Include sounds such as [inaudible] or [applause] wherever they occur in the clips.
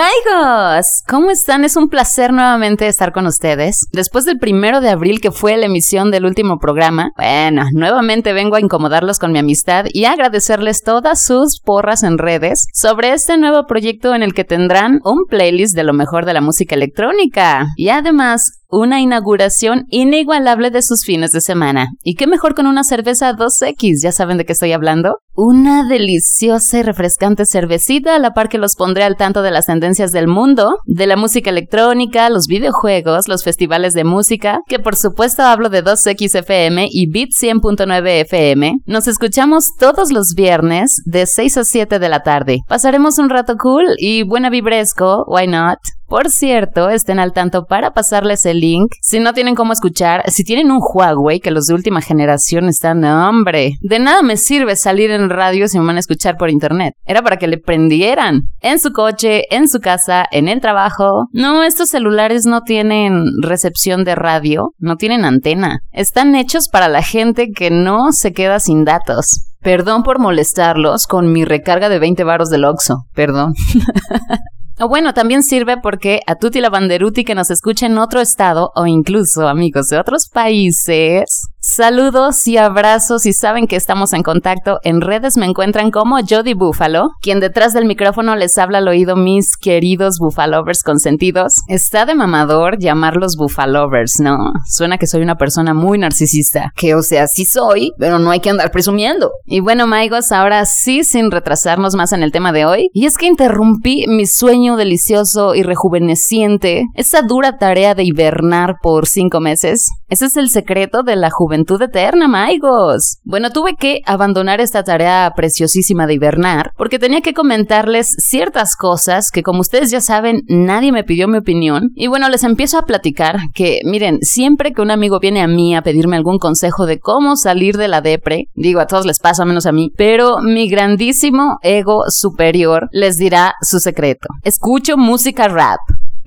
Maigos, ¿cómo están? Es un placer nuevamente estar con ustedes. Después del primero de abril que fue la emisión del último programa, bueno, nuevamente vengo a incomodarlos con mi amistad y a agradecerles todas sus porras en redes sobre este nuevo proyecto en el que tendrán un playlist de lo mejor de la música electrónica. Y además, una inauguración inigualable de sus fines de semana. ¿Y qué mejor con una cerveza 2X? ¿Ya saben de qué estoy hablando? Una deliciosa y refrescante cervecita a la par que los pondré al tanto de las tendencias del mundo, de la música electrónica, los videojuegos, los festivales de música, que por supuesto hablo de 2X FM y Beat 100.9 FM. Nos escuchamos todos los viernes de 6 a 7 de la tarde. Pasaremos un rato cool y buena vibresco, why not? Por cierto, estén al tanto para pasarles el link. Si no tienen cómo escuchar, si tienen un Huawei, que los de última generación están, hombre, de nada me sirve salir en radio si me van a escuchar por internet. Era para que le prendieran. En su coche, en su casa, en el trabajo. No, estos celulares no tienen recepción de radio, no tienen antena. Están hechos para la gente que no se queda sin datos. Perdón por molestarlos con mi recarga de 20 varos del Oxxo. Perdón. [laughs] O bueno, también sirve porque a Tuti la Banderuti que nos escucha en otro estado o incluso amigos de otros países, Saludos y abrazos y saben que estamos en contacto. En redes me encuentran como Jody Buffalo, quien detrás del micrófono les habla al oído mis queridos Bufalovers consentidos. Está de mamador llamarlos Bufalovers, ¿no? Suena que soy una persona muy narcisista. Que o sea, sí soy, pero no hay que andar presumiendo. Y bueno, Maigos, ahora sí, sin retrasarnos más en el tema de hoy. Y es que interrumpí mi sueño delicioso y rejuveneciente, esa dura tarea de hibernar por cinco meses. Ese es el secreto de la juventud juventud eterna, Maigos. Bueno, tuve que abandonar esta tarea preciosísima de hibernar porque tenía que comentarles ciertas cosas que, como ustedes ya saben, nadie me pidió mi opinión. Y bueno, les empiezo a platicar que, miren, siempre que un amigo viene a mí a pedirme algún consejo de cómo salir de la depre, digo, a todos les pasa, menos a mí, pero mi grandísimo ego superior les dirá su secreto. Escucho música rap.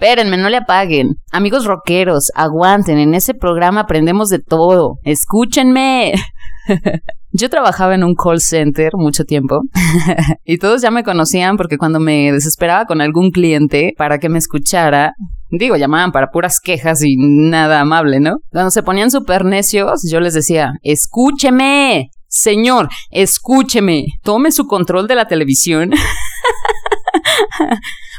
Espérenme, no le apaguen. Amigos rockeros, aguanten, en ese programa aprendemos de todo. Escúchenme. [laughs] Yo trabajaba en un call center mucho tiempo [laughs] y todos ya me conocían porque cuando me desesperaba con algún cliente para que me escuchara, digo, llamaban para puras quejas y nada amable, ¿no? Cuando se ponían súper necios, yo les decía, escúcheme, señor, escúcheme, tome su control de la televisión. [laughs]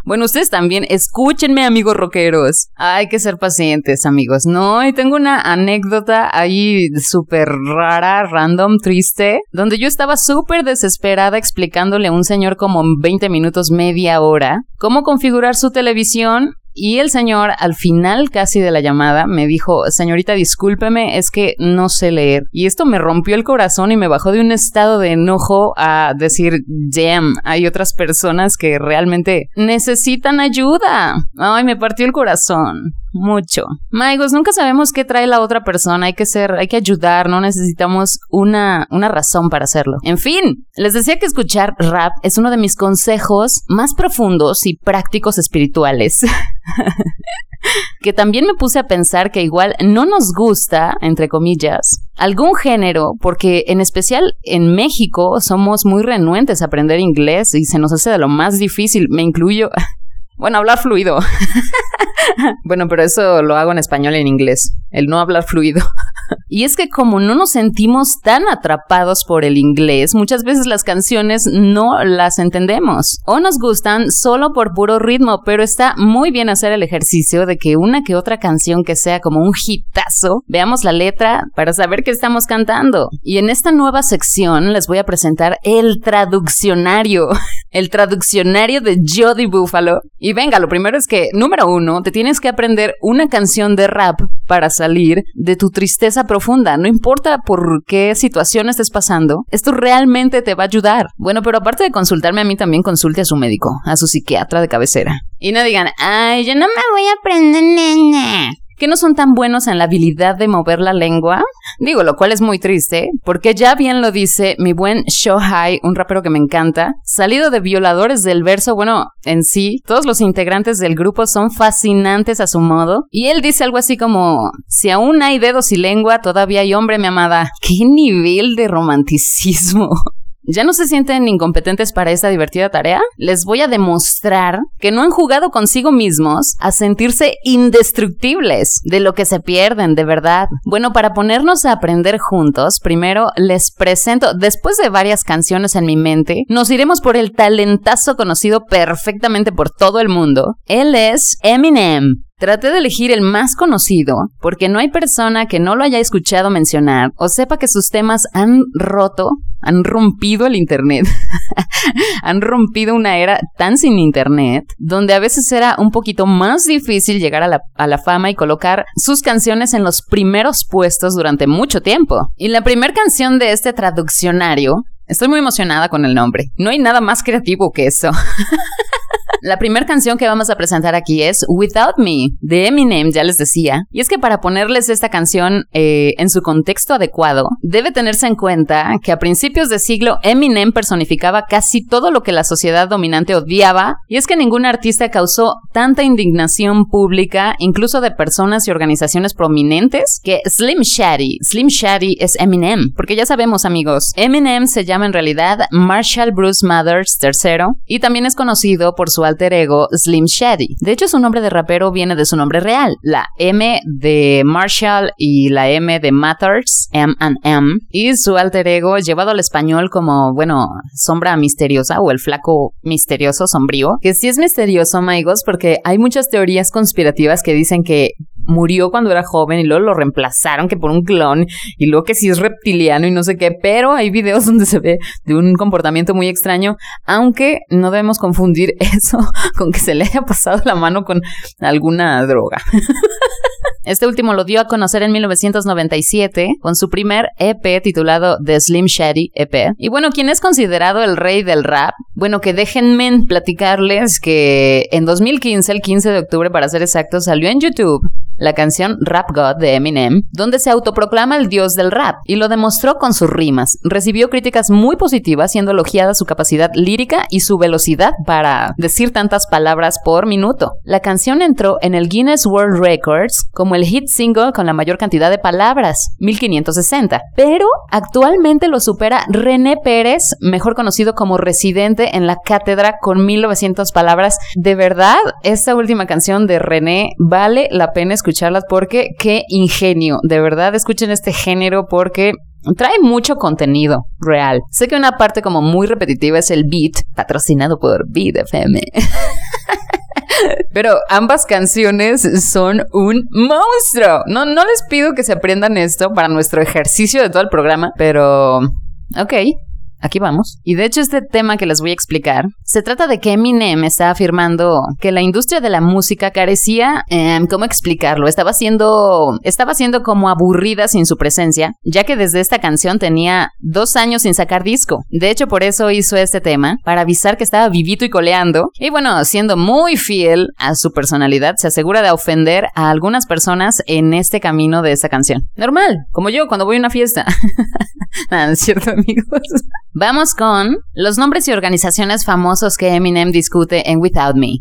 Bueno, ustedes también, escúchenme, amigos rockeros. Hay que ser pacientes, amigos. No, y tengo una anécdota ahí súper rara, random, triste, donde yo estaba súper desesperada explicándole a un señor como en 20 minutos, media hora, cómo configurar su televisión y el señor, al final casi de la llamada, me dijo, señorita, discúlpeme, es que no sé leer. Y esto me rompió el corazón y me bajó de un estado de enojo a decir, damn, hay otras personas que realmente necesitan ayuda. Ay, me partió el corazón mucho. Maigos, nunca sabemos qué trae la otra persona, hay que ser, hay que ayudar, no necesitamos una, una razón para hacerlo. En fin, les decía que escuchar rap es uno de mis consejos más profundos y prácticos espirituales. [laughs] que también me puse a pensar que igual no nos gusta, entre comillas, algún género, porque en especial en México somos muy renuentes a aprender inglés y se nos hace de lo más difícil, me incluyo. [laughs] Bueno, hablar fluido. [laughs] bueno, pero eso lo hago en español y en inglés. El no hablar fluido. Y es que como no nos sentimos tan atrapados por el inglés, muchas veces las canciones no las entendemos o nos gustan solo por puro ritmo, pero está muy bien hacer el ejercicio de que una que otra canción que sea como un hitazo, veamos la letra para saber qué estamos cantando. Y en esta nueva sección les voy a presentar el traduccionario, [laughs] el traduccionario de Jody Buffalo. Y venga, lo primero es que, número uno, te tienes que aprender una canción de rap para salir de tu tristeza profunda. No importa por qué situación estés pasando, esto realmente te va a ayudar. Bueno, pero aparte de consultarme a mí, también consulte a su médico, a su psiquiatra de cabecera. Y no digan, ay, yo no me voy a aprender, nene que no son tan buenos en la habilidad de mover la lengua. Digo, lo cual es muy triste, porque ya bien lo dice mi buen Shohai, un rapero que me encanta, salido de violadores del verso, bueno, en sí, todos los integrantes del grupo son fascinantes a su modo, y él dice algo así como, si aún hay dedos y lengua, todavía hay hombre, mi amada. ¡Qué nivel de romanticismo! ¿Ya no se sienten incompetentes para esta divertida tarea? Les voy a demostrar que no han jugado consigo mismos a sentirse indestructibles de lo que se pierden, de verdad. Bueno, para ponernos a aprender juntos, primero les presento, después de varias canciones en mi mente, nos iremos por el talentazo conocido perfectamente por todo el mundo. Él es Eminem. Traté de elegir el más conocido porque no hay persona que no lo haya escuchado mencionar o sepa que sus temas han roto, han rompido el Internet, [laughs] han rompido una era tan sin Internet, donde a veces era un poquito más difícil llegar a la, a la fama y colocar sus canciones en los primeros puestos durante mucho tiempo. Y la primera canción de este traduccionario Estoy muy emocionada con el nombre. No hay nada más creativo que eso. [laughs] La primera canción que vamos a presentar aquí es Without Me, de Eminem, ya les decía. Y es que para ponerles esta canción eh, en su contexto adecuado, debe tenerse en cuenta que a principios de siglo Eminem personificaba casi todo lo que la sociedad dominante odiaba, y es que ningún artista causó tanta indignación pública, incluso de personas y organizaciones prominentes, que Slim Shady. Slim Shady es Eminem, porque ya sabemos amigos, Eminem se llama en realidad Marshall Bruce Mathers III, y también es conocido por su alter ego Slim Shady. De hecho, su nombre de rapero viene de su nombre real, la M de Marshall y la M de Matters, M and M, y su alter ego llevado al español como, bueno, sombra misteriosa o el flaco misterioso sombrío, que sí es misterioso, amigos, porque hay muchas teorías conspirativas que dicen que murió cuando era joven y luego lo reemplazaron que por un clon y luego que sí es reptiliano y no sé qué, pero hay videos [laughs] donde se ve de un comportamiento muy extraño, aunque no debemos confundir [laughs] eso con que se le haya pasado la mano con alguna droga. [laughs] Este último lo dio a conocer en 1997 con su primer EP titulado The Slim Shady EP. Y bueno, ¿quién es considerado el rey del rap? Bueno, que déjenme platicarles que en 2015, el 15 de octubre para ser exacto, salió en YouTube la canción Rap God de Eminem, donde se autoproclama el dios del rap y lo demostró con sus rimas. Recibió críticas muy positivas, siendo elogiada su capacidad lírica y su velocidad para decir tantas palabras por minuto. La canción entró en el Guinness World Records como el hit single con la mayor cantidad de palabras, 1560, pero actualmente lo supera René Pérez, mejor conocido como Residente en la Cátedra con 1900 palabras. De verdad, esta última canción de René vale la pena escucharlas porque qué ingenio. De verdad, escuchen este género porque trae mucho contenido real. Sé que una parte como muy repetitiva es el beat, patrocinado por Beat FM. [laughs] Pero ambas canciones son un monstruo. No, no les pido que se aprendan esto para nuestro ejercicio de todo el programa, pero... Ok, Aquí vamos. Y de hecho este tema que les voy a explicar se trata de que Eminem está afirmando que la industria de la música carecía, eh, ¿cómo explicarlo? Estaba siendo, estaba siendo como aburrida sin su presencia, ya que desde esta canción tenía dos años sin sacar disco. De hecho por eso hizo este tema, para avisar que estaba vivito y coleando. Y bueno, siendo muy fiel a su personalidad, se asegura de ofender a algunas personas en este camino de esta canción. Normal, como yo cuando voy a una fiesta. [laughs] Es cierto amigos. Vamos con los nombres y organizaciones famosos que Eminem discute en Without Me.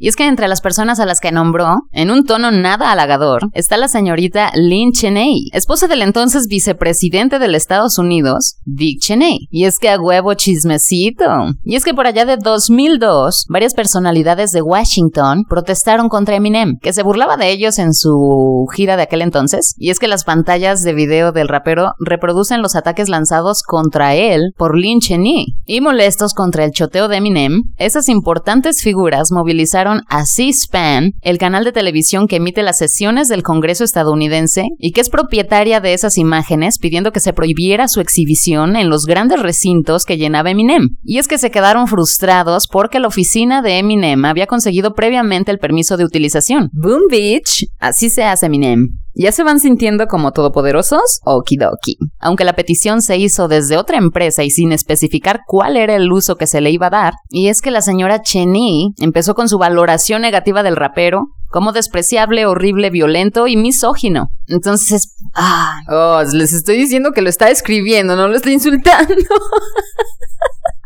Y es que entre las personas a las que nombró, en un tono nada halagador, está la señorita Lynn Cheney, esposa del entonces vicepresidente de Estados Unidos, Dick Cheney. Y es que a huevo chismecito. Y es que por allá de 2002, varias personalidades de Washington protestaron contra Eminem, que se burlaba de ellos en su gira de aquel entonces. Y es que las pantallas de video del rapero reproducen los ataques lanzados contra él por Lynn Cheney. Y molestos contra el choteo de Eminem, esas importantes figuras movilizaron a C-SPAN, el canal de televisión que emite las sesiones del Congreso estadounidense y que es propietaria de esas imágenes, pidiendo que se prohibiera su exhibición en los grandes recintos que llenaba Eminem. Y es que se quedaron frustrados porque la oficina de Eminem había conseguido previamente el permiso de utilización. Boom Beach, así se hace Eminem. ¿Ya se van sintiendo como todopoderosos? Okidoki. Aunque la petición se hizo desde otra empresa y sin especificar cuál era el uso que se le iba a dar, y es que la señora Cheney empezó con su valoración negativa del rapero como despreciable, horrible, violento y misógino. Entonces, ah, oh, les estoy diciendo que lo está escribiendo, no lo estoy insultando. [laughs]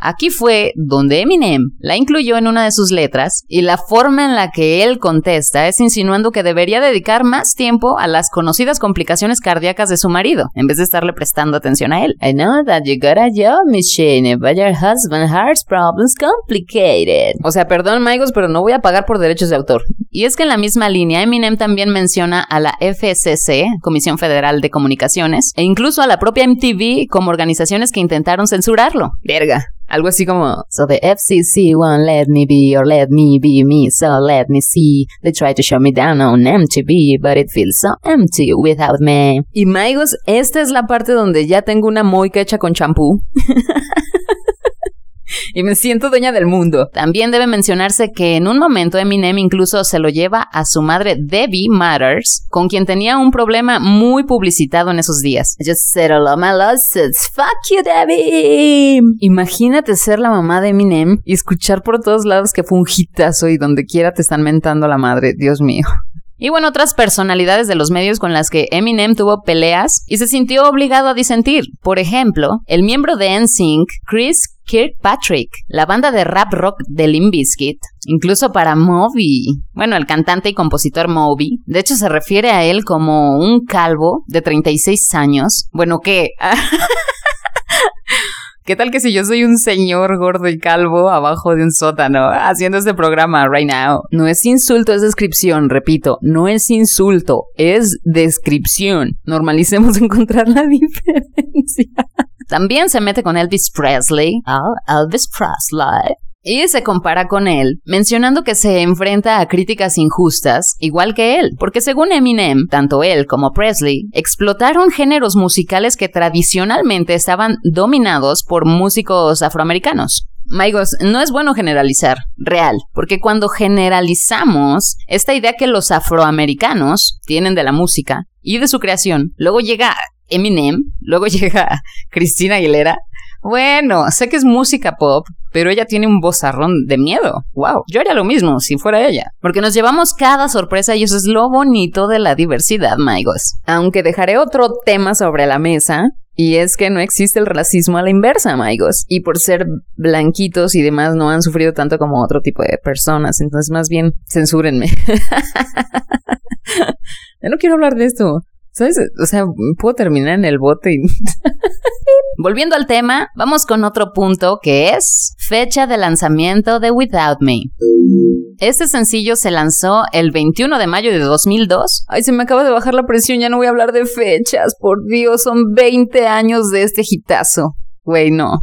Aquí fue donde Eminem la incluyó en una de sus letras y la forma en la que él contesta es insinuando que debería dedicar más tiempo a las conocidas complicaciones cardíacas de su marido, en vez de estarle prestando atención a él. I know that you got a job, Miss Shane, but your husband's heart problems complicated. O sea, perdón, Maigos, pero no voy a pagar por derechos de autor. Y es que en la misma línea, Eminem también menciona a la FCC, Comisión Federal de Comunicaciones, e incluso a la propia MTV como organizaciones que intentaron censurarlo. Verga. Algo así como, So the FCC won't let me be or let me be me, so let me see. They try to show me down on MTV, but it feels so empty without me. Y Maigos, esta es la parte donde ya tengo una moica hecha con champú. [laughs] [laughs] y me siento dueña del mundo. También debe mencionarse que en un momento Eminem incluso se lo lleva a su madre Debbie Matters, con quien tenía un problema muy publicitado en esos días. Just settle all my lawsuits. Fuck you, Debbie. Imagínate ser la mamá de Eminem y escuchar por todos lados que fue un hitazo y donde quiera te están mentando la madre. Dios mío. Y bueno, otras personalidades de los medios con las que Eminem tuvo peleas y se sintió obligado a disentir. Por ejemplo, el miembro de NSYNC, Chris Kirkpatrick, la banda de rap rock de Limp Bizkit, incluso para Moby. Bueno, el cantante y compositor Moby, de hecho se refiere a él como un calvo de 36 años. Bueno, ¿qué? [laughs] ¿Qué tal que si yo soy un señor gordo y calvo abajo de un sótano haciendo este programa right now? No es insulto, es descripción, repito, no es insulto, es descripción. Normalicemos [laughs] encontrar la diferencia. También se mete con Elvis Presley. Oh, Elvis Presley. Y se compara con él, mencionando que se enfrenta a críticas injustas, igual que él, porque según Eminem, tanto él como Presley explotaron géneros musicales que tradicionalmente estaban dominados por músicos afroamericanos. Maigos, no es bueno generalizar, real, porque cuando generalizamos esta idea que los afroamericanos tienen de la música y de su creación, luego llega Eminem, luego [laughs] llega Cristina Aguilera, bueno, sé que es música pop, pero ella tiene un vozarrón de miedo. Wow, yo haría lo mismo si fuera ella. Porque nos llevamos cada sorpresa y eso es lo bonito de la diversidad, Maigos. Aunque dejaré otro tema sobre la mesa, y es que no existe el racismo a la inversa, Maigos. Y por ser blanquitos y demás no han sufrido tanto como otro tipo de personas. Entonces, más bien, censúrenme. [laughs] No quiero hablar de esto. ¿Sabes? O sea, puedo terminar en el bote y... [laughs] Volviendo al tema, vamos con otro punto que es fecha de lanzamiento de Without Me. Este sencillo se lanzó el 21 de mayo de 2002. Ay, se me acaba de bajar la presión, ya no voy a hablar de fechas, por Dios, son 20 años de este hitazo. Güey, no.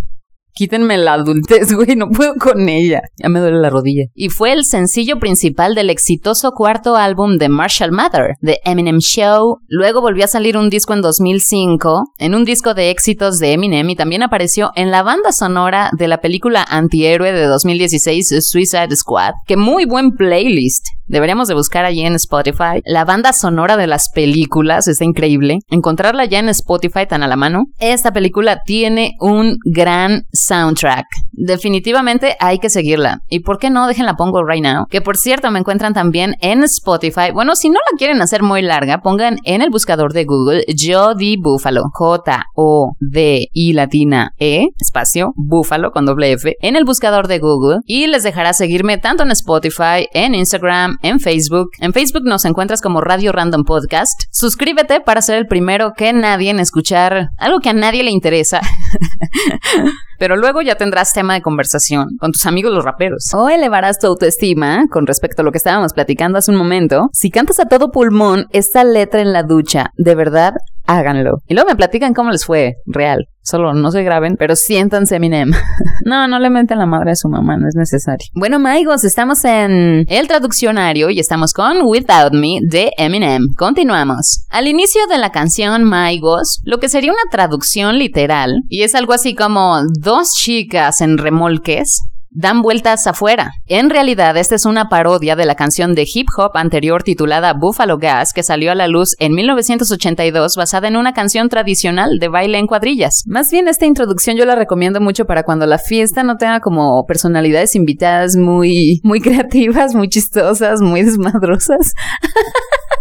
Quítenme la adultez, [laughs] güey, no puedo con ella. Ya me duele la rodilla. Y fue el sencillo principal del exitoso cuarto álbum de Marshall Mather, The Eminem Show. Luego volvió a salir un disco en 2005, en un disco de éxitos de Eminem y también apareció en la banda sonora de la película antihéroe de 2016 Suicide Squad. Que muy buen playlist. Deberíamos de buscar allí en Spotify. La banda sonora de las películas está increíble. Encontrarla ya en Spotify tan a la mano. Esta película tiene un gran soundtrack. Definitivamente hay que seguirla. ¿Y por qué no? Déjenla pongo right now. Que por cierto me encuentran también en Spotify. Bueno, si no la quieren hacer muy larga, pongan en el buscador de Google Jody Buffalo. J-O-D I latina E espacio Buffalo con doble F en el buscador de Google y les dejará seguirme tanto en Spotify, en Instagram, en Facebook. En Facebook nos encuentras como Radio Random Podcast. Suscríbete para ser el primero que nadie en escuchar algo que a nadie le interesa. [laughs] Pero luego ya tendrás tema de conversación con tus amigos los raperos. O elevarás tu autoestima con respecto a lo que estábamos platicando hace un momento. Si cantas a todo pulmón esta letra en la ducha, de verdad, háganlo. Y luego me platican cómo les fue, real. Solo no se graben, pero siéntanse Eminem. [laughs] no, no le meten la madre a su mamá, no es necesario. Bueno, amigos, estamos en el traduccionario y estamos con Without Me de Eminem. Continuamos. Al inicio de la canción Maigos, lo que sería una traducción literal, y es algo así como dos chicas en remolques, dan vueltas afuera. En realidad, esta es una parodia de la canción de hip hop anterior titulada Buffalo Gas, que salió a la luz en 1982 basada en una canción tradicional de baile en cuadrillas. Más bien, esta introducción yo la recomiendo mucho para cuando la fiesta no tenga como personalidades invitadas muy, muy [laughs] creativas, muy chistosas, muy desmadrosas. [laughs]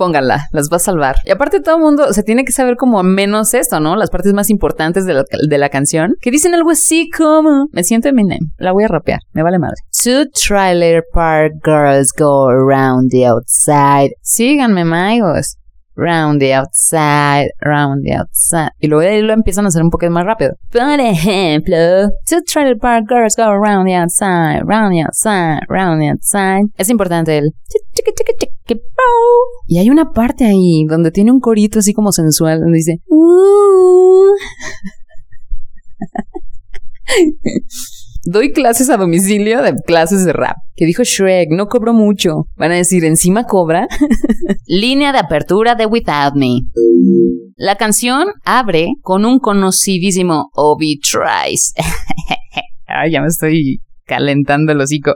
Pónganla, las va a salvar. Y aparte todo el mundo se tiene que saber como menos esto, ¿no? Las partes más importantes de la, de la canción, que dicen algo así como... Me siento Eminem, la voy a rapear, me vale madre. Two trailer park girls go around the outside. Síganme, amigos round the outside, round the outside. Y luego ahí lo empiezan a hacer un poquito más rápido. Por ejemplo, two trailer park girls go around the outside, round the outside, round the outside. Es importante el y hay una parte ahí donde tiene un corito así como sensual donde dice [laughs] Doy clases a domicilio de clases de rap. Que dijo Shrek, no cobro mucho. Van a decir, ¿encima cobra? [laughs] Línea de apertura de Without Me. La canción abre con un conocidísimo Obi Tries. [laughs] Ay, ya me estoy calentando el hocico.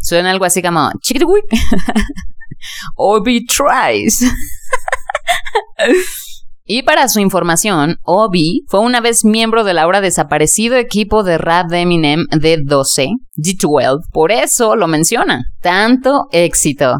Suena algo así como [laughs] Obi Tries. Y para su información, Obi fue una vez miembro del ahora desaparecido equipo de rap de Eminem de 12, D12. Por eso lo menciona. Tanto éxito.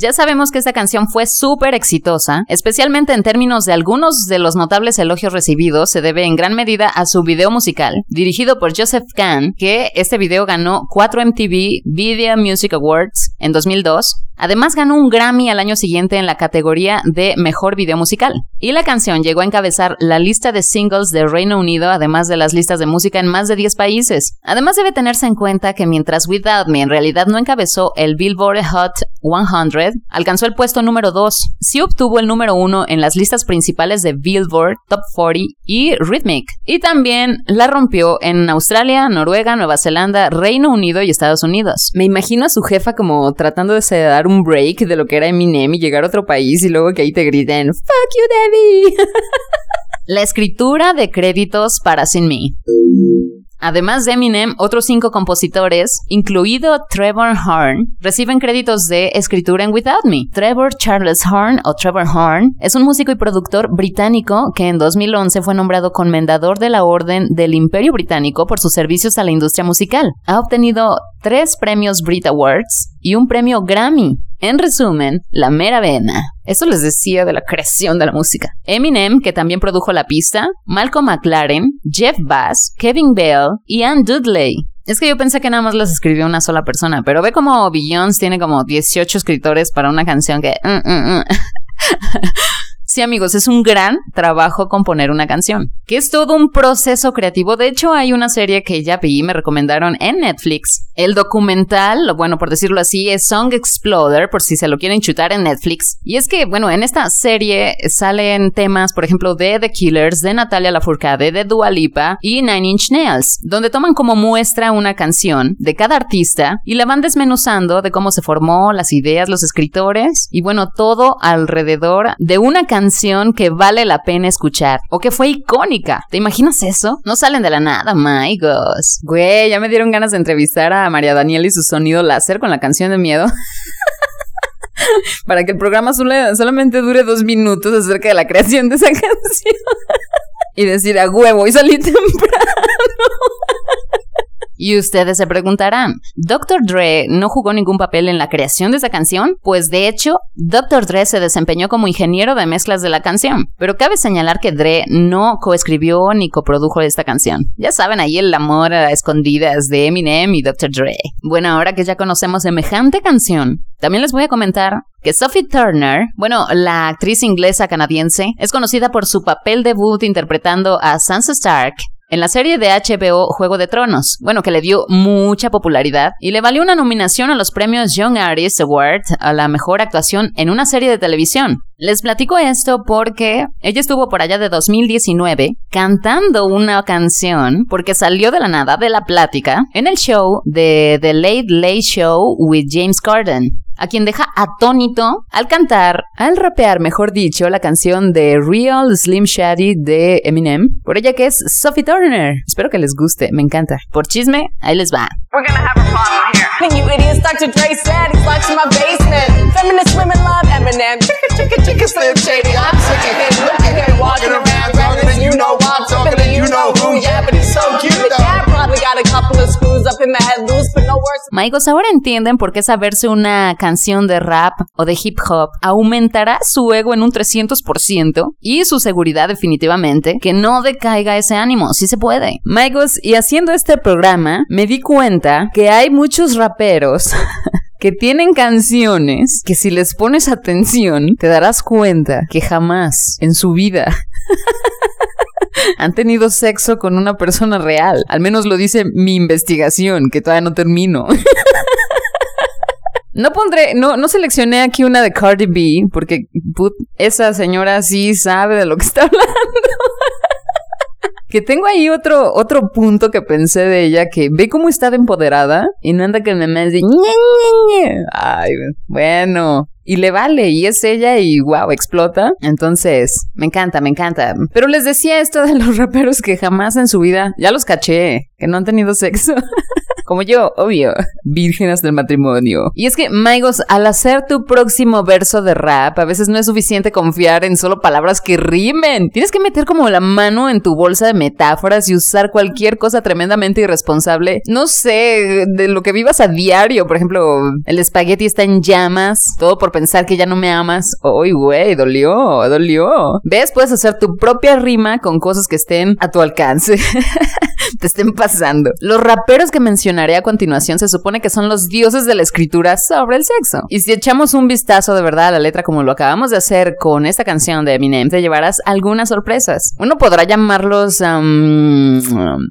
Ya sabemos que esta canción fue súper exitosa, especialmente en términos de algunos de los notables elogios recibidos, se debe en gran medida a su video musical, dirigido por Joseph Kahn, que este video ganó 4 MTV Video Music Awards en 2002, Además ganó un Grammy al año siguiente en la categoría de Mejor Video Musical. Y la canción llegó a encabezar la lista de singles de Reino Unido, además de las listas de música en más de 10 países. Además debe en cuenta que mientras Without Me en realidad no encabezó el Billboard Hot 100, alcanzó el puesto número 2. Sí obtuvo el número 1 en las listas principales de Billboard, Top 40 y Rhythmic. Y también la rompió en Australia, Noruega, Nueva Zelanda, Reino Unido y Estados Unidos. Me imagino a su jefa como tratando de sedar un break de lo que era Eminem y llegar a otro país y luego que ahí te griten Fuck you, Debbie. [laughs] La escritura de créditos para Sin Me. Además de Eminem, otros cinco compositores, incluido Trevor Horn, reciben créditos de escritura en Without Me. Trevor Charles Horn o Trevor Horn es un músico y productor británico que en 2011 fue nombrado Comendador de la Orden del Imperio Británico por sus servicios a la industria musical. Ha obtenido tres premios Brit Awards y un premio Grammy. En resumen, la mera vena. Eso les decía de la creación de la música. Eminem, que también produjo la pista, Malcolm McLaren, Jeff Bass, Kevin Bell y Ann Dudley. Es que yo pensé que nada más las escribió una sola persona, pero ve como Beyoncé tiene como 18 escritores para una canción que... Mm, mm, mm. [laughs] Sí, amigos, es un gran trabajo componer una canción, que es todo un proceso creativo. De hecho, hay una serie que ya vi y me recomendaron en Netflix. El documental, bueno, por decirlo así, es Song Exploder, por si se lo quieren chutar en Netflix. Y es que, bueno, en esta serie salen temas, por ejemplo, de The Killers, de Natalia Lafourcade, de Dua Lipa y Nine Inch Nails, donde toman como muestra una canción de cada artista y la van desmenuzando de cómo se formó, las ideas, los escritores y, bueno, todo alrededor de una canción que vale la pena escuchar o que fue icónica. ¿Te imaginas eso? No salen de la nada, my gosh. Güey, ya me dieron ganas de entrevistar a María Daniel y su sonido láser con la canción de miedo. [laughs] Para que el programa solamente dure dos minutos acerca de la creación de esa [laughs] canción. y decir a huevo y salí temprano. Y ustedes se preguntarán, ¿Dr. Dre no jugó ningún papel en la creación de esa canción? Pues de hecho, Dr. Dre se desempeñó como ingeniero de mezclas de la canción. Pero cabe señalar que Dre no coescribió ni coprodujo esta canción. Ya saben ahí el amor a escondidas de Eminem y Dr. Dre. Bueno, ahora que ya conocemos semejante canción, también les voy a comentar que Sophie Turner, bueno, la actriz inglesa canadiense, es conocida por su papel debut interpretando a Sansa Stark en la serie de HBO Juego de Tronos, bueno, que le dio mucha popularidad y le valió una nominación a los premios Young Artist Award a la mejor actuación en una serie de televisión. Les platico esto porque ella estuvo por allá de 2019 cantando una canción porque salió de la nada de la plática en el show de The Late Late Show with James Corden a quien deja atónito al cantar, al rapear, mejor dicho, la canción de Real Slim Shady de Eminem, por ella que es Sophie Turner. Espero que les guste, me encanta. Por chisme, ahí les va. We're gonna have a problem here. And you idiots, Dr. Dre said he's locked in my basement. Feminist women love Eminem. Chicka, chicka, chicka, Slim Shady. I'm sick of him. Look at him walking around, you know why, talking and you know who. Yeah, but he's so cute. Maigos, ahora entienden por qué saberse una canción de rap o de hip hop aumentará su ego en un 300% y su seguridad definitivamente, que no decaiga ese ánimo, si se puede. Maigos, y haciendo este programa, me di cuenta que hay muchos raperos [laughs] que tienen canciones que si les pones atención te darás cuenta que jamás en su vida [laughs] [laughs] han tenido sexo con una persona real. Al menos lo dice mi investigación, que todavía no termino. [laughs] No pondré, no, no seleccioné aquí una de Cardi B, porque esa señora sí sabe de lo que está [laughs] hablando. Que tengo ahí otro, otro punto que pensé de ella, que ve cómo está de empoderada y no anda que me me dice, ay, bueno, y le vale y es ella y wow, explota. Entonces, me encanta, me encanta. Pero les decía esto de los raperos que jamás en su vida, ya los caché, que no han tenido sexo. [laughs] como yo, obvio, [laughs] vírgenes del matrimonio. Y es que, Maigos, al hacer tu próximo verso de rap, a veces no es suficiente confiar en solo palabras que rimen. Tienes que meter como la mano en tu bolsa de metáforas y usar cualquier cosa tremendamente irresponsable. No sé, de lo que vivas a diario. Por ejemplo, el espagueti está en llamas, todo por pensar que ya no me amas. Uy, güey, dolió, dolió. ¿Ves? Puedes hacer tu propia rima con cosas que estén a tu alcance. [laughs] te estén pasando. Los raperos que mencionaré a continuación se supone que son los dioses de la escritura sobre el sexo. Y si echamos un vistazo de verdad a la letra como lo acabamos de hacer con esta canción de Eminem, te llevarás algunas sorpresas. Uno podrá llamarlos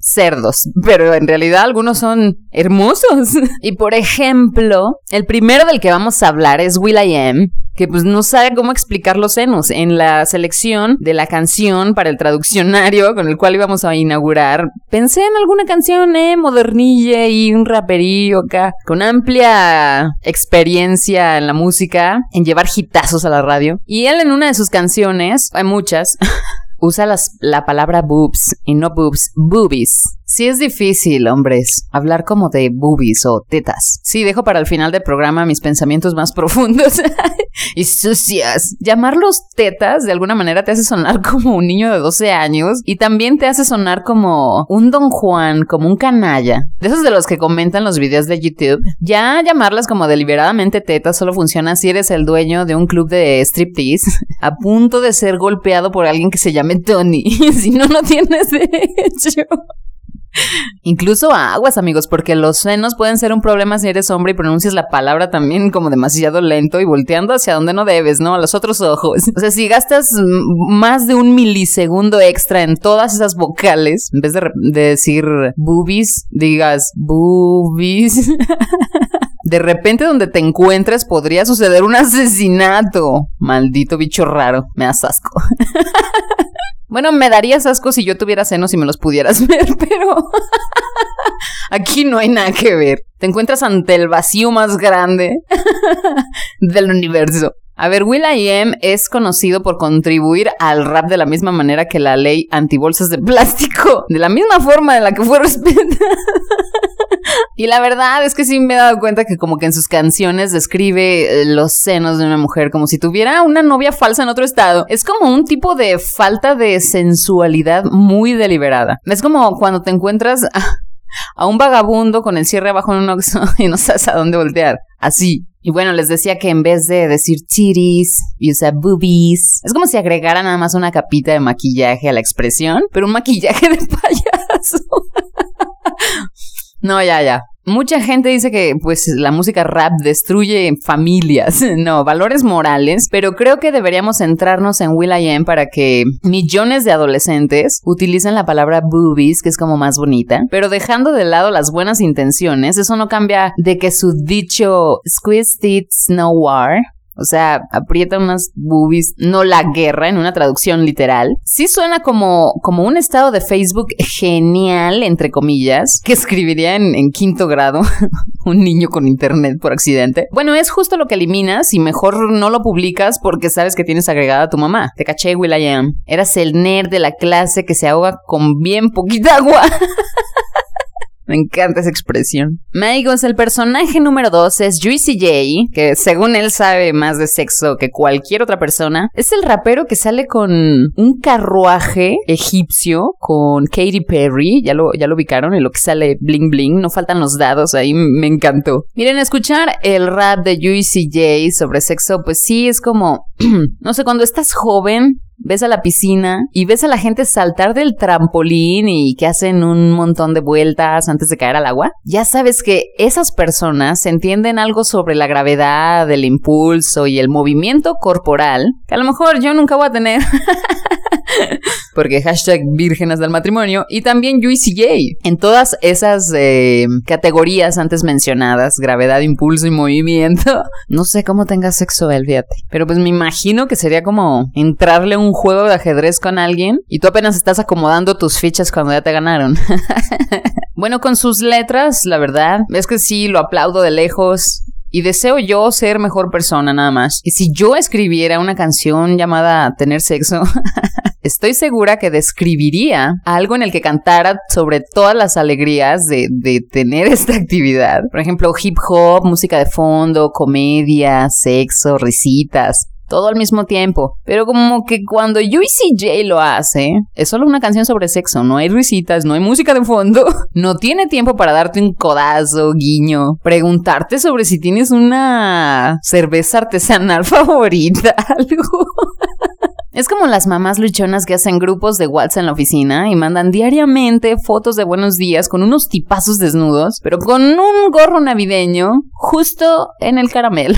cerdos, pero en realidad algunos son hermosos. [laughs] y por ejemplo, el primero del que vamos a hablar es Will I Am, que pues no sabe cómo explicar los senos. En la selección de la canción para el traduccionario con el cual íbamos a inaugurar, pensé en alguna canción, eh, modernilla y un raperío acá, con amplia experiencia en la música, en llevar hitazos a la radio. Y él en una de sus canciones, hay muchas, [laughs] usa las, la palabra boobs y no boobs, boobies. Sí es difícil, hombres, hablar como de boobies o tetas. Sí, dejo para el final del programa mis pensamientos más [laughs] profundos y sucias. Llamarlos tetas de alguna manera te hace sonar como un niño de 12 años y también te hace sonar como un don Juan, como un canalla. De esos de los que comentan los videos de YouTube. Ya llamarlas como deliberadamente tetas solo funciona si eres el dueño de un club de striptease a punto de ser golpeado por alguien que se Tony. [laughs] si no, no tienes derecho. Incluso aguas, amigos, porque los senos pueden ser un problema si eres hombre y pronuncias la palabra también como demasiado lento y volteando hacia donde no debes, ¿no? A los otros ojos. O sea, si gastas más de un milisegundo extra en todas esas vocales, en vez de, decir boobies, digas boobies. [laughs] De repente donde te encuentres podría suceder un asesinato. Maldito bicho raro, me das asco. [laughs] Bueno, me darías asco si yo tuviera senos y me los pudieras [laughs] ver, pero [laughs] aquí no hay nada que ver. Te encuentras ante el vacío más grande [laughs] del universo. A ver, Will I Am es conocido por contribuir al rap de la misma manera que la ley antibolsas de plástico, de la misma forma de la que fue respetada. Y la verdad es que sí me he dado cuenta que como que en sus canciones describe eh, los senos de una mujer como si tuviera una novia falsa en otro estado. Es como un tipo de falta de sensualidad muy deliberada. Es como cuando te encuentras a, un vagabundo con el cierre abajo en un oxo [laughs] y no sabes a dónde voltear. Así. Y bueno, les decía que en vez de decir titties, usa boobies. Es como si agregara nada más una capita de maquillaje a la expresión, pero un maquillaje de [laughs] payaso. No, ya, ya. Mucha gente dice que pues la música rap destruye familias, [laughs] no, valores morales, pero creo que deberíamos centrarnos en Will I Am para que millones de adolescentes utilicen la palabra boobies, que es como más bonita, pero dejando de lado las buenas intenciones, eso no cambia de que su dicho squeeze tits no war o sea, aprieta unas boobies, no la guerra en una traducción literal. Sí suena como, como un estado de Facebook genial, entre comillas, que escribiría en, en quinto grado [laughs] un niño con internet por accidente. Bueno, es justo lo que eliminas y mejor no lo publicas porque sabes que tienes agregada a tu mamá. Te caché, Will I Am. Eras el nerd de la clase que se ahoga con bien poquita agua. [laughs] Me encanta esa expresión. Amigos, el personaje número dos es Juicy J, que según él sabe más de sexo que cualquier otra persona. Es el rapero que sale con un carruaje egipcio con Katy Perry. Ya lo, ya lo ubicaron en lo que sale bling bling. No faltan los dados ahí. Me encantó. Miren, escuchar el rap de Juicy J sobre sexo, pues sí, es como, [clears throat] no sé, cuando estás joven, ves a la piscina y ves a la gente saltar del trampolín y que hacen un montón de vueltas antes de caer al agua, ya sabes que esas personas entienden algo sobre la gravedad, el impulso y el movimiento corporal que a lo mejor yo nunca voy a tener. [laughs] Porque hashtag vírgenes del matrimonio y también UCJ. En todas esas eh, categorías antes mencionadas, gravedad, impulso y movimiento, [laughs] no sé cómo tenga sexo él. Pero pues me imagino que sería como entrarle un juego de ajedrez con alguien y tú apenas estás acomodando tus fichas cuando ya te ganaron. [laughs] bueno, con sus letras, la verdad, es que sí, lo aplaudo de lejos. Y deseo yo ser mejor persona nada más. Y si yo escribiera una canción llamada Tener sexo, [laughs] estoy segura que describiría algo en el que cantara sobre todas las alegrías de, de, tener [laughs] esta actividad. Por ejemplo, hip hop, música de fondo, comedia, sexo, risitas todo al mismo tiempo. Pero como que cuando Juicy J lo hace, es solo una canción sobre sexo, no hay risitas, no hay música de fondo, [laughs] no tiene tiempo para darte un codazo, guiño, preguntarte sobre si tienes una cerveza artesanal [laughs] favorita, algo. [laughs] Es como las mamás luchonas que hacen grupos de WhatsApp en la oficina y mandan diariamente fotos de buenos días con unos tipazos desnudos, pero con un gorro navideño justo en el caramelo.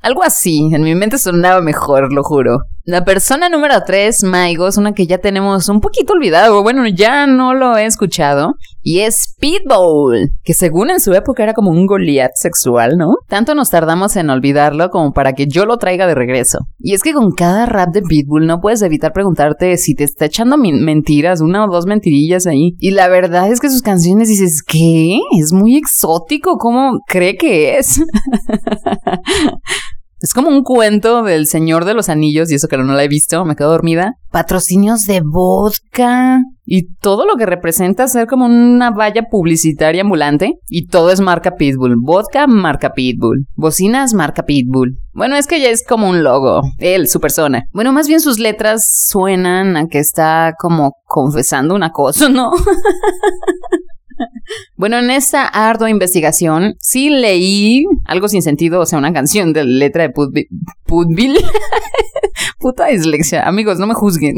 Algo así, en mi mente sonaba mejor, lo juro. La persona número 3, Maigo, es una que ya tenemos un poquito olvidado, bueno, ya no lo he escuchado, y es Pitbull, que según en su época era como un Goliath sexual, ¿no? Tanto nos tardamos en olvidarlo como para que yo lo traiga de regreso. Y es que con cada rap de Pitbull no puedes evitar preguntarte si te está echando mentiras, una o dos mentirillas ahí. Y la verdad es que sus canciones dices, ¿qué? Es muy exótico, ¿cómo cree que es? [laughs] Es como un cuento del Señor de los Anillos, y eso que no la he visto, me quedo dormida. Patrocinios de vodka. Y todo lo que representa ser como una valla publicitaria ambulante. Y todo es marca Pitbull. Vodka, marca Pitbull. Bocinas, marca Pitbull. Bueno, es que ya es como un logo. Él, su persona. Bueno, más bien sus letras suenan a que está como confesando una cosa, ¿no? [laughs] Bueno, en esta ardua investigación sí leí algo sin sentido, o sea, una canción de letra de Putbill. [laughs] Puta dislexia. Amigos, no me juzguen.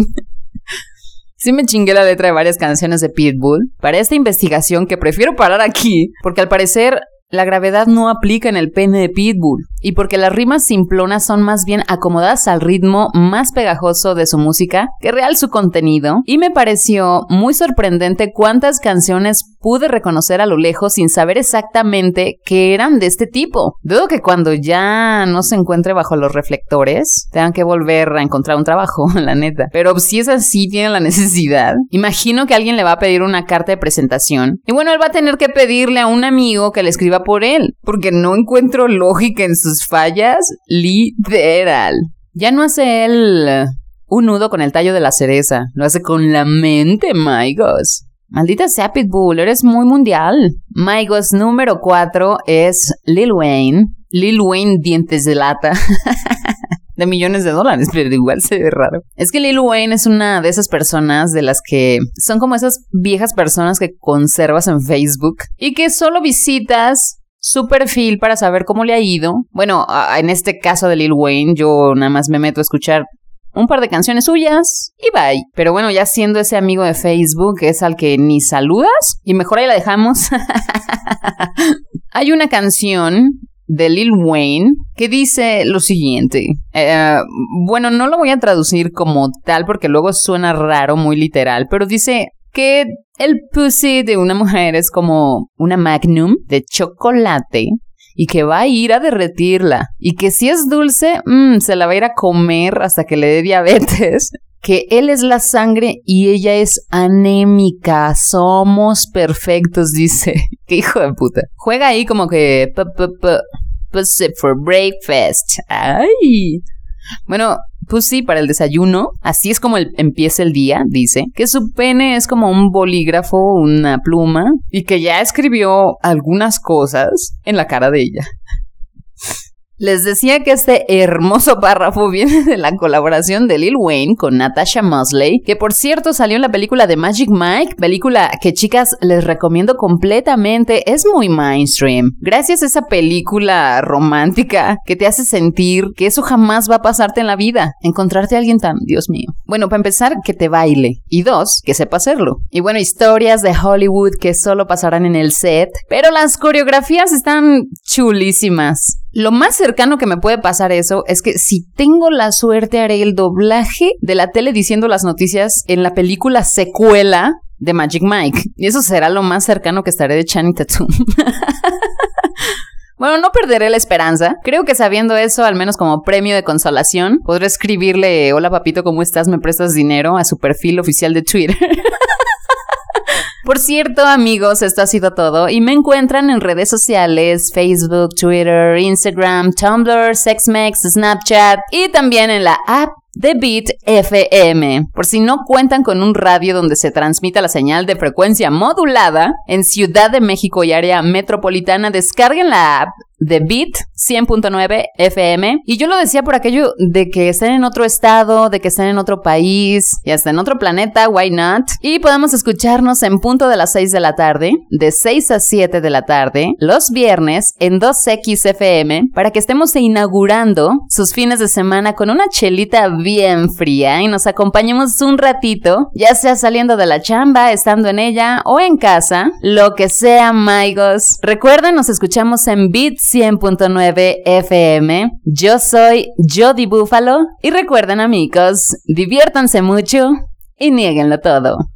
Sí me chingué la letra de varias canciones de Pitbull para esta investigación que prefiero parar aquí, porque al parecer la gravedad no aplica en el pene de Pitbull, y porque las rimas simplonas son más bien acomodadas al ritmo más pegajoso de su música que real su contenido, y me pareció muy sorprendente cuántas canciones pude reconocer a lo lejos sin saber exactamente que eran de este tipo. Dudo que cuando ya no se encuentre bajo los reflectores, tengan que volver a encontrar un trabajo, [laughs] la neta. Pero si es así, tiene la necesidad. Imagino que alguien le va a pedir una carta de presentación, y bueno, él va a tener que pedirle a un amigo que le escriba por él, porque no encuentro lógica en sus fallas literal. Ya no hace él eh, un nudo con el tallo de la cereza, lo hace con la mente, Maigos. Maldita sea Pitbull, eres muy mundial. Maigos número 4 es Lil Wayne. Lil Wayne dientes de lata. [laughs] de millones de dólares, [laughs] pero igual se ve raro. Es que Lil Wayne es una de esas personas de las que son como esas viejas personas que conservas en Facebook y que solo visitas su perfil para saber cómo le ha ido. Bueno, en este caso de Lil Wayne, yo nada más me meto a escuchar un par de canciones suyas y bye. Pero bueno, ya siendo ese amigo de Facebook, es al que ni saludas y mejor ahí la dejamos. [laughs] Hay una canción de Lil Wayne que dice lo siguiente. Eh, bueno, no lo voy a traducir como tal porque luego suena raro, muy literal, pero dice que el pussy de una mujer es como una magnum de chocolate y que va a ir a derretirla y que si es dulce, mm, se la va a ir a comer hasta que le dé diabetes. [laughs] Que él es la sangre y ella es anémica. Somos perfectos, [laughs] dice. Qué hijo de puta. Juega ahí como que pussy for breakfast. Ay. Bueno, pues sí, para el desayuno. Así es como empieza el día, dice. Que su pene es como un bolígrafo, una pluma, y que ya escribió algunas cosas en la cara de ella. Les decía que este hermoso párrafo [laughs] viene de la colaboración de Lil Wayne con Natasha Mosley, que por cierto salió en la película de Magic Mike, película que chicas les recomiendo completamente, es muy mainstream. Gracias a esa película romántica que te hace sentir que eso jamás va a pasarte en la vida, encontrarte a alguien tan, Dios mío. Bueno, para empezar, que te baile. Y dos, que sepa hacerlo. Y bueno, historias de Hollywood que solo pasarán en el set, pero las coreografías están chulísimas. Lo más cercano que me puede pasar eso es que si tengo la suerte haré el doblaje de la tele diciendo las noticias en la película secuela de Magic Mike. Y eso será lo más cercano que estaré de Channing Tatum. [laughs] Bueno, no perderé la esperanza. Creo que sabiendo eso, al menos como premio de consolación, podré escribirle, hola papito, ¿cómo estás? ¿Me prestas dinero? a su perfil oficial de Twitter. [laughs] Por cierto, amigos, esto ha sido todo y me encuentran en redes sociales, Facebook, Twitter, Instagram, Tumblr, SexMex, Snapchat y también en la app de Beat FM. Por si no cuentan con un radio donde se transmita la señal de frecuencia modulada, en Ciudad de México y área metropolitana descarguen la app de Beat 100.9 FM. Y yo lo decía por aquello de que estén en otro estado, de que estén en otro país y hasta en otro planeta, why not? Y podemos escucharnos en punto de las 6 de la tarde, de 6 a 7 de la tarde, los viernes en 2XFM, para que estemos inaugurando sus fines de semana con una chelita bien fría y nos acompañemos un ratito, ya sea saliendo de la chamba, estando en ella o en casa, lo que sea, amigos. Recuerden, nos escuchamos en Beat 100.9 FM. Yo soy Jody Búfalo y recuerden amigos, diviértanse mucho y nieguenlo todo.